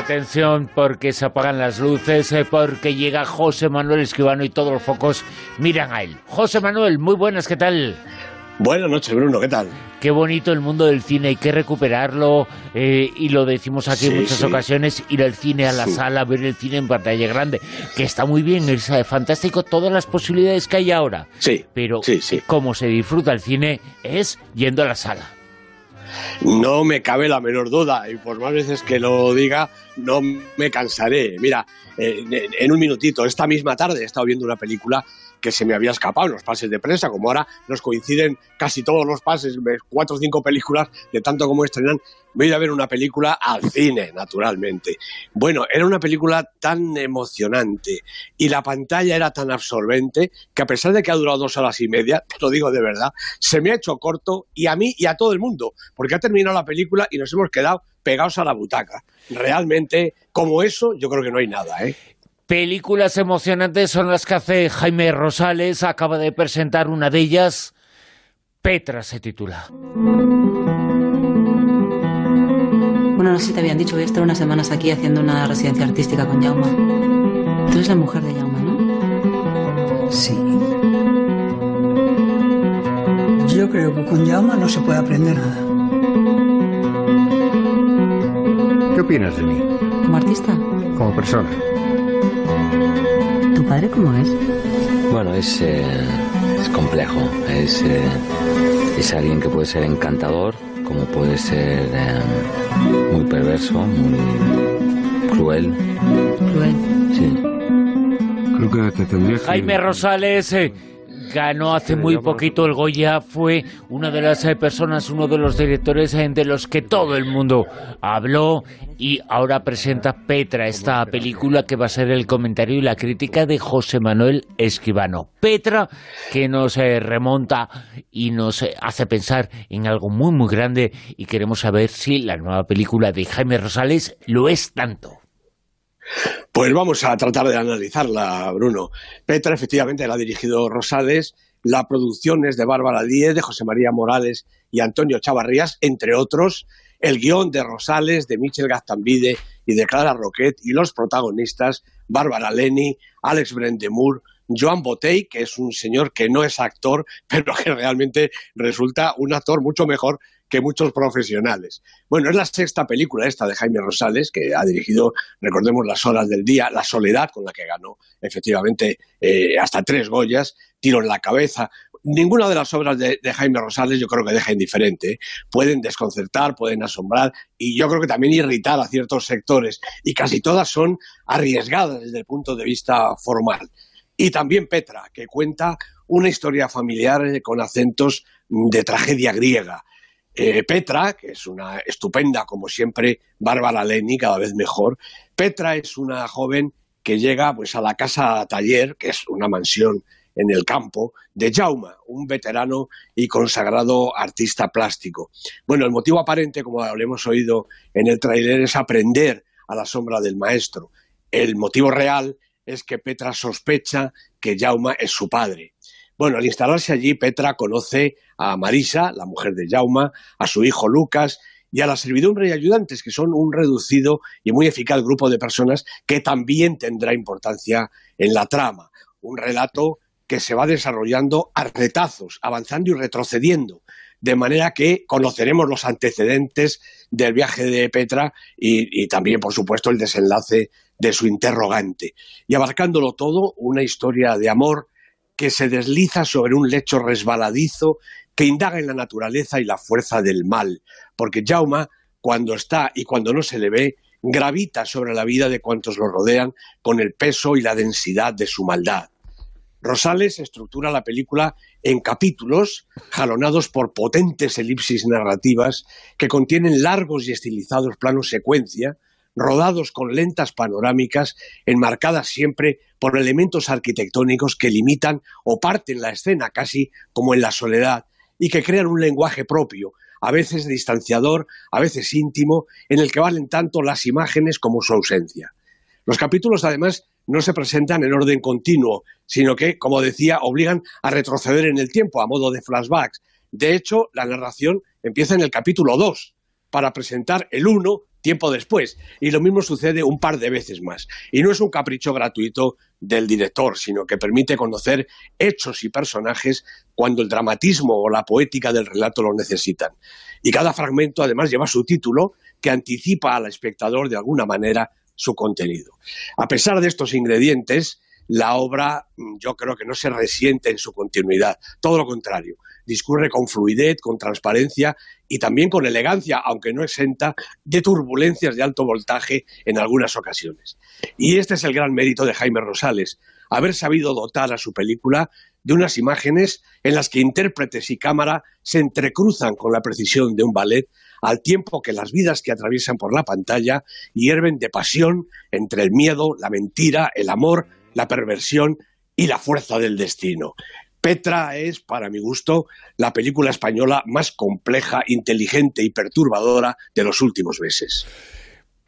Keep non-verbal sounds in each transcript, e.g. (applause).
Atención, porque se apagan las luces, eh, porque llega José Manuel Esquivano y todos los focos miran a él. José Manuel, muy buenas, ¿qué tal? Buenas noches, Bruno, ¿qué tal? Qué bonito el mundo del cine, hay que recuperarlo eh, y lo decimos aquí en muchas ocasiones, ir al cine, a la sala, ver el cine en pantalla grande, que está muy bien, es eh, fantástico todas las posibilidades que hay ahora. Sí. Pero cómo se disfruta el cine es yendo a la sala. No me cabe la menor duda, y por más veces que lo diga, no me cansaré. Mira, eh, en un minutito, esta misma tarde he estado viendo una película que se me había escapado en los pases de prensa, como ahora nos coinciden casi todos los pases, cuatro o cinco películas, de tanto como estrenan, voy a ver una película al cine, naturalmente. Bueno, era una película tan emocionante y la pantalla era tan absorbente que a pesar de que ha durado dos horas y media, te lo digo de verdad, se me ha hecho corto y a mí y a todo el mundo, porque ha terminado la película y nos hemos quedado pegados a la butaca. Realmente, como eso, yo creo que no hay nada, ¿eh? Películas emocionantes son las que hace Jaime Rosales. Acaba de presentar una de ellas. Petra se titula. Bueno, no sé si te habían dicho, voy a estar unas semanas aquí haciendo una residencia artística con Jauma. Tú eres la mujer de Jauma, ¿no? Sí. Yo creo que con Jauma no se puede aprender nada. ¿Qué opinas de mí? ¿Como artista? Como persona. ¿Tu padre cómo es? Bueno, es, eh, es complejo. Es, eh, es alguien que puede ser encantador, como puede ser eh, muy perverso, muy cruel. Cruel. Sí. Creo que te tendría que... Jaime Rosales ganó hace muy poquito el Goya, fue una de las eh, personas, uno de los directores eh, de los que todo el mundo habló y ahora presenta Petra, esta película que va a ser el comentario y la crítica de José Manuel Esquivano. Petra, que nos eh, remonta y nos hace pensar en algo muy, muy grande y queremos saber si la nueva película de Jaime Rosales lo es tanto. Pues vamos a tratar de analizarla, Bruno. Petra efectivamente la ha dirigido Rosales, la producción es de Bárbara Díez, de José María Morales y Antonio Chavarrías, entre otros, el guion de Rosales, de Michel Gaztambide y de Clara Roquet, y los protagonistas, Bárbara Leni, Alex Brendemur, Joan Botey, que es un señor que no es actor, (laughs) pero que realmente resulta un actor mucho mejor que muchos profesionales. Bueno, es la sexta película esta de Jaime Rosales, que ha dirigido, recordemos, Las Horas del Día, La Soledad, con la que ganó efectivamente eh, hasta tres Goyas, Tiro en la Cabeza. Ninguna de las obras de, Jaime Rosales yo creo que deja indiferente. ¿eh? Pueden desconcertar, pueden asombrar y yo creo que también irritar a ciertos sectores. Y casi todas son arriesgadas desde el punto de vista formal. Y también Petra, que cuenta una historia familiar eh, con acentos de tragedia griega eh, Petra, que es una estupenda, como siempre, Bárbara Leni, cada vez mejor. Petra es una joven que llega pues, a la casa taller, que es una mansión en el campo, de Jauma, un veterano y consagrado artista plástico. Bueno, el motivo aparente, como lo hemos oído en el tráiler, es aprender a la sombra del maestro. El motivo real es que Petra sospecha que Jauma es su padre. Bueno, al instalarse allí, Petra conoce a Marisa, la mujer de Jauma, a su hijo Lucas y a la servidumbre y ayudantes, que son un reducido y muy eficaz grupo de personas que también tendrá importancia en la trama. Un relato que se va desarrollando a retazos, avanzando y retrocediendo, de manera que conoceremos los antecedentes del viaje de Petra y, y, también, por supuesto, el desenlace de su interrogante. Y abarcándolo todo, una historia de amor que se desliza sobre un lecho resbaladizo que indaga en la naturaleza y la fuerza del mal, porque Jauma, cuando está y cuando no se le ve, gravita sobre la vida de cuantos lo rodean con el peso y la densidad de su maldad. Rosales estructura la película en capítulos jalonados por potentes elipsis narrativas que contienen largos y estilizados planos secuencia, rodados con lentas panorámicas, enmarcadas siempre por elementos arquitectónicos que limitan o parten la escena casi como en la soledad y que crean un lenguaje propio, a veces distanciador, a veces íntimo, en el que valen tanto las imágenes como su ausencia. Los capítulos, además, no se presentan en orden continuo, sino que, como decía, obligan a retroceder en el tiempo, a modo de flashbacks. De hecho, la narración empieza en el capítulo 2, para presentar el 1 tiempo después. Y lo mismo sucede un par de veces más. Y no es un capricho gratuito del director, sino que permite conocer hechos y personajes cuando el dramatismo o la poética del relato lo necesitan. Y cada fragmento además lleva su título que anticipa al espectador de alguna manera su contenido. A pesar de estos ingredientes, la obra mm, yo creo que no se resiente en su continuidad, todo lo contrario, discurre con fluidez, con transparencia y también con elegancia, aunque no exenta de turbulencias de alto voltaje en algunas ocasiones. Y este es el gran mérito de Jaime Rosales, haber sabido dotar a su película de unas imágenes en las que intérpretes y cámara se entrecruzan con la precisión de un ballet, al tiempo que las vidas que atraviesan por la pantalla hierven de pasión entre el miedo, la mentira, el amor, la perversión y la fuerza del destino. Petra es, para mi gusto, la película española más compleja, inteligente y perturbadora de los últimos meses.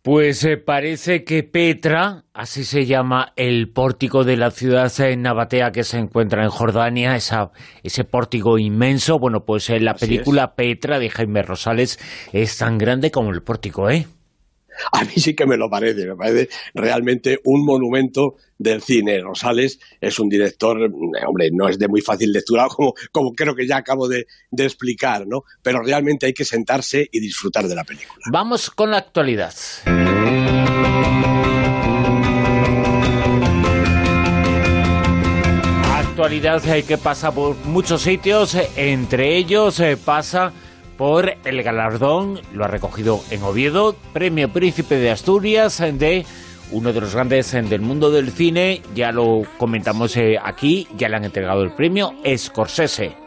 Pues eh, parece que Petra, así se llama el pórtico de la ciudad de Nabatea que se encuentra en Jordania, ese pórtico inmenso, bueno, pues en eh, la película Petra de Jaime Rosales es tan grande como el pórtico, ¿eh? (laughs) A mí sí que me lo parece, me parece realmente un monumento del cine. Rosales es un director, mm, hombre, no es de muy fácil lectura, (laughs) como, creo que ya acabo de, explicar, ¿no? Pero realmente hay que sentarse y disfrutar de la película. Vamos con la actualidad. Actualidad hay que pasa por muchos sitios, entre ellos eh, pasa por el galardón, lo ha recogido en Oviedo, Premio Príncipe de Asturias de uno de los grandes del mundo del cine, ya lo comentamos eh, aquí, ya le han entregado el premio, Scorsese.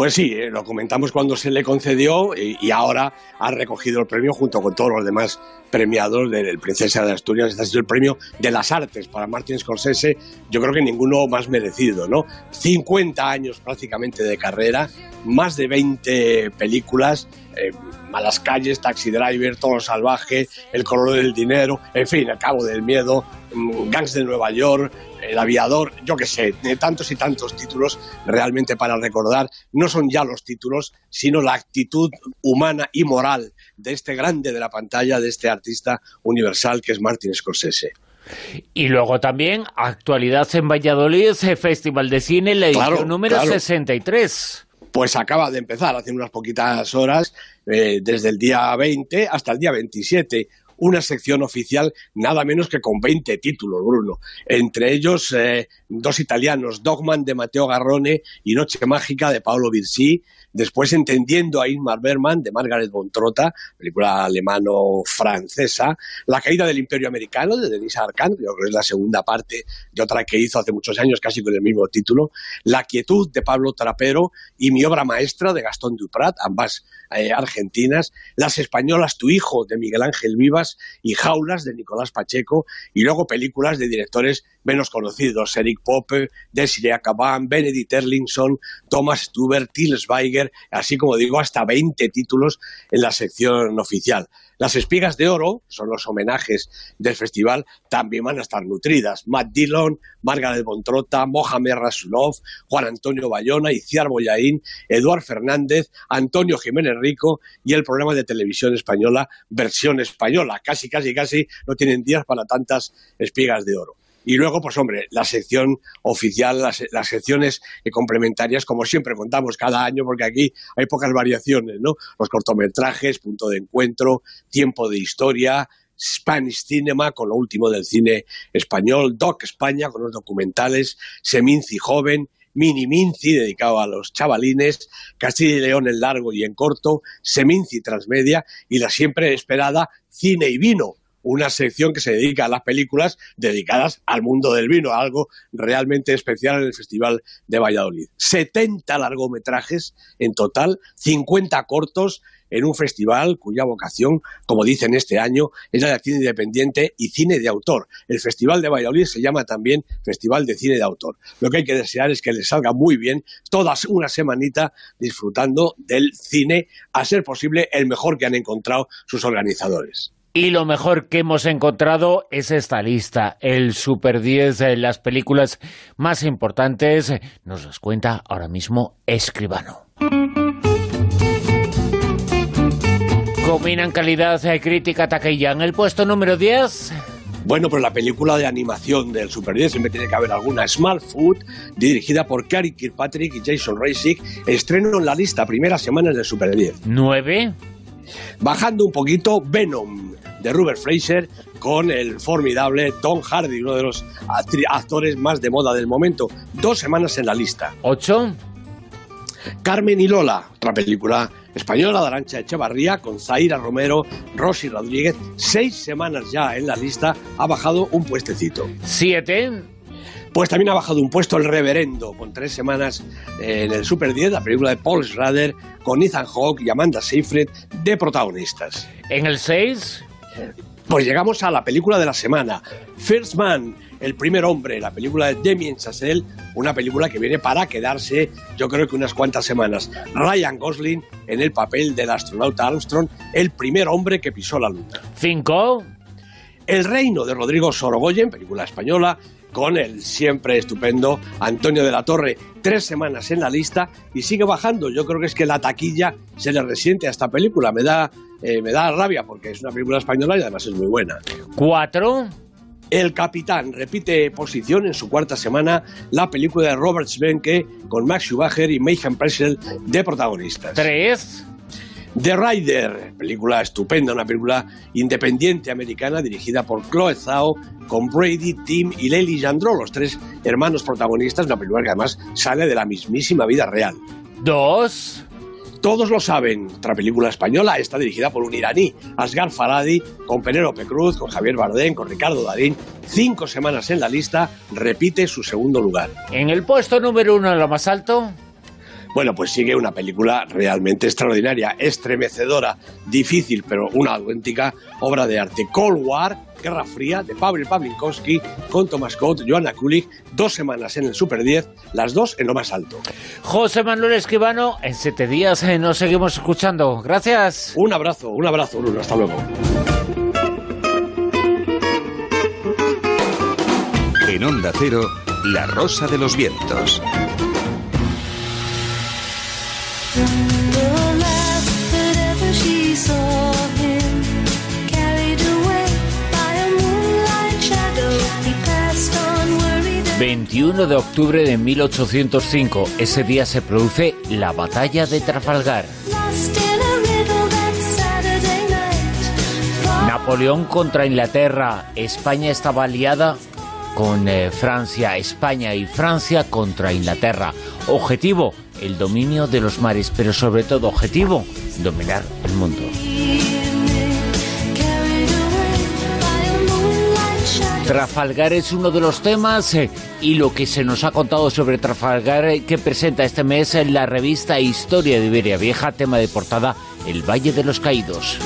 Pues sí, eh, lo comentamos cuando se le concedió y, ahora ha recogido el premio junto con todos los demás premiados del Princesa de Asturias. Este ha sido el premio de las artes para Martin Scorsese. Yo creo que ninguno más merecido, ¿no? 50 años prácticamente de carrera, más de 20 películas. Eh, Malas calles, Taxi Driver, Todo Salvaje, El color del dinero, en fin, El cabo del miedo, mm, Gangs de Nueva York, El aviador, yo qué sé, tantos y tantos títulos realmente para recordar. No son ya los títulos, sino la actitud humana y moral de este grande de la pantalla, de este artista universal que es Martin Scorsese. Y luego también actualidad en Valladolid, Festival de Cine, la edición número 63 pues acaba de empezar hace unas poquitas horas, eh, desde el día 20 hasta el día 27 una sección oficial nada menos que con 20 títulos, Bruno. Entre ellos eh, dos italianos, Dogman de Matteo Garrone y Noche Mágica de Paolo Virsi, Después, entendiendo a Ingmar Bergman, de Margaret von Trotta, película alemano-francesa, La caída del imperio americano, de Denis Arcand, creo que es la segunda parte de otra que hizo hace muchos años, casi con el mismo título, La quietud, de Pablo Trapero, y mi obra maestra, de Gastón Duprat, ambas eh, argentinas, Las españolas, Tu hijo, de Miguel Ángel Vivas, y Jaulas, de Nicolás Pacheco, y luego películas de directores menos conocidos, Eric Pope, Desiree Acabán, Benedict Erlingson, Thomas Stuber, Till Schweiger, así como digo, hasta 20 títulos en la sección oficial. Las espigas de oro, son los homenajes del festival, también van a estar nutridas. Matt Dillon, Margaret Bontrota, Mohamed Rasulov, Juan Antonio Bayona, Iciar Boyaín, Eduard Fernández, Antonio Jiménez Rico y el programa de televisión española Versión Española. Casi, casi, casi no tienen días para tantas espigas de oro. Y luego, pues hombre, la sección oficial, las, secciones complementarias, como siempre contamos cada año, porque aquí hay pocas variaciones, ¿no? Los cortometrajes, punto de encuentro, tiempo de historia, Spanish Cinema, con lo último del cine español, Doc España, con los documentales, Seminci Joven, Mini Minci, dedicado a los chavalines, Castilla y León en largo y en corto, Seminci Transmedia y la siempre esperada Cine y Vino, una sección que se dedica a las películas dedicadas al mundo del vino, algo realmente especial en el Festival de Valladolid. 70 largometrajes en total, 50 cortos en un festival cuya vocación, como dicen este año, es la de cine independiente y cine de autor. El Festival de Valladolid se llama también Festival de Cine de Autor. Lo que hay que desear es que les salga muy bien, toda una semanita disfrutando del cine, a ser posible el mejor que han encontrado sus organizadores. Y lo mejor que hemos encontrado es esta lista, el Super 10 de las películas más importantes. Nos las cuenta ahora mismo Escribano. Combinan calidad de crítica taquilla. En el puesto número 10... Bueno, pues la película de animación del Super 10 siempre tiene que haber alguna. Small Food, dirigida por Cary Kirkpatrick y Jason Reisig, estreno en la lista primeras semanas del Super 10. ¿Nueve? Bajando un poquito, Venom, de Robert Fraser, con el formidable Tom Hardy, uno de los actores más de moda del momento. Dos semanas en la lista. ¿Ocho? Carmen y Lola, otra película española de Arancha Echevarría con Zaira Romero, Rosy Rodríguez, seis semanas ya en la lista, ha bajado un puestecito. ¿Siete? Pues también ha bajado un puesto el reverendo, con tres semanas en el Super 10, la película de Paul Schrader, con Ethan Hawke y Amanda Seyfried de protagonistas. ¿En el 6? Pues llegamos a la película de la semana, First Man, el primer hombre, la película de Damien Chazelle, una película que viene para quedarse, yo creo que unas cuantas semanas. Ryan Gosling en el papel del astronauta Armstrong, el primer hombre que pisó la luna. ¿Cinco? El reino de Rodrigo Sorogoyen, película española, con el siempre estupendo Antonio de la Torre, tres semanas en la lista y sigue bajando. Yo creo que es que la taquilla se le resiente a esta película. Me da, eh, me da rabia porque es una película española y además es muy buena. ¿Cuatro? El Capitán repite posición en su cuarta semana la película de Robert Svenke con Max Schumacher y Mayhem Pressel de protagonistas. Tres. The Rider, película estupenda, una película independiente americana dirigida por Chloe Zhao con Brady, Tim y Lely Jandro, los tres hermanos protagonistas, una película que además sale de la mismísima vida real. Dos. Todos lo saben, otra película española, está dirigida por un iraní, Asghar Faradi, con Penélope Cruz, con Javier Bardem, con Ricardo Darín. Cinco semanas en la lista, repite su segundo lugar. En el puesto número uno, lo más alto. Bueno, pues sigue una película realmente extraordinaria, estremecedora, difícil, pero una auténtica obra de arte. Cold War, Guerra Fría, de Pavel Pavlinkowski, con Thomas Coates, Joanna Kulig, dos semanas en el Super 10, las dos en lo más alto. José Manuel Esquivano, en siete días eh, nos seguimos escuchando. Gracias. Un abrazo, un abrazo, Bruno, hasta luego. En Onda Cero, La Rosa de los Vientos. 21 de octubre de 1805. Ese día se produce la batalla de Trafalgar. Napoleón contra Inglaterra. España estaba aliada con eh, Francia. España y Francia contra Inglaterra. Objetivo, el dominio de los mares, pero sobre todo objetivo, dominar el mundo. Trafalgar es uno de los temas eh, y lo que se nos ha contado sobre Trafalgar eh, que presenta este mes en la revista Historia de Iberia Vieja, tema de portada El Valle de los Caídos.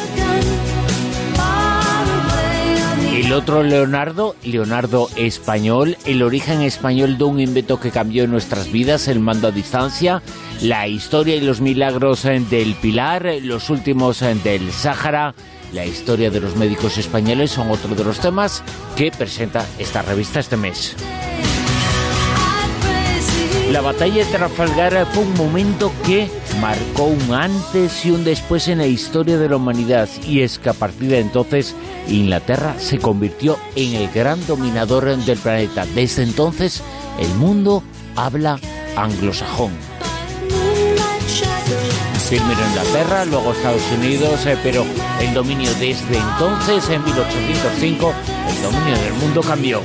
El otro Leonardo, Leonardo español, el origen español de un invento que cambió nuestras vidas, el mando a distancia, la historia y los milagros eh, del Pilar, los últimos eh, del Sáhara, la historia de los médicos españoles son otro de los temas que presenta esta revista este mes. La batalla de Trafalgar fue un momento que marcó un antes y un después en la historia de la humanidad y es que a partir de entonces Inglaterra se convirtió en el gran dominador del planeta. Desde entonces el mundo habla anglosajón. Primero Inglaterra, luego Estados Unidos, eh, pero el dominio desde entonces, en 1805, el dominio del mundo cambió.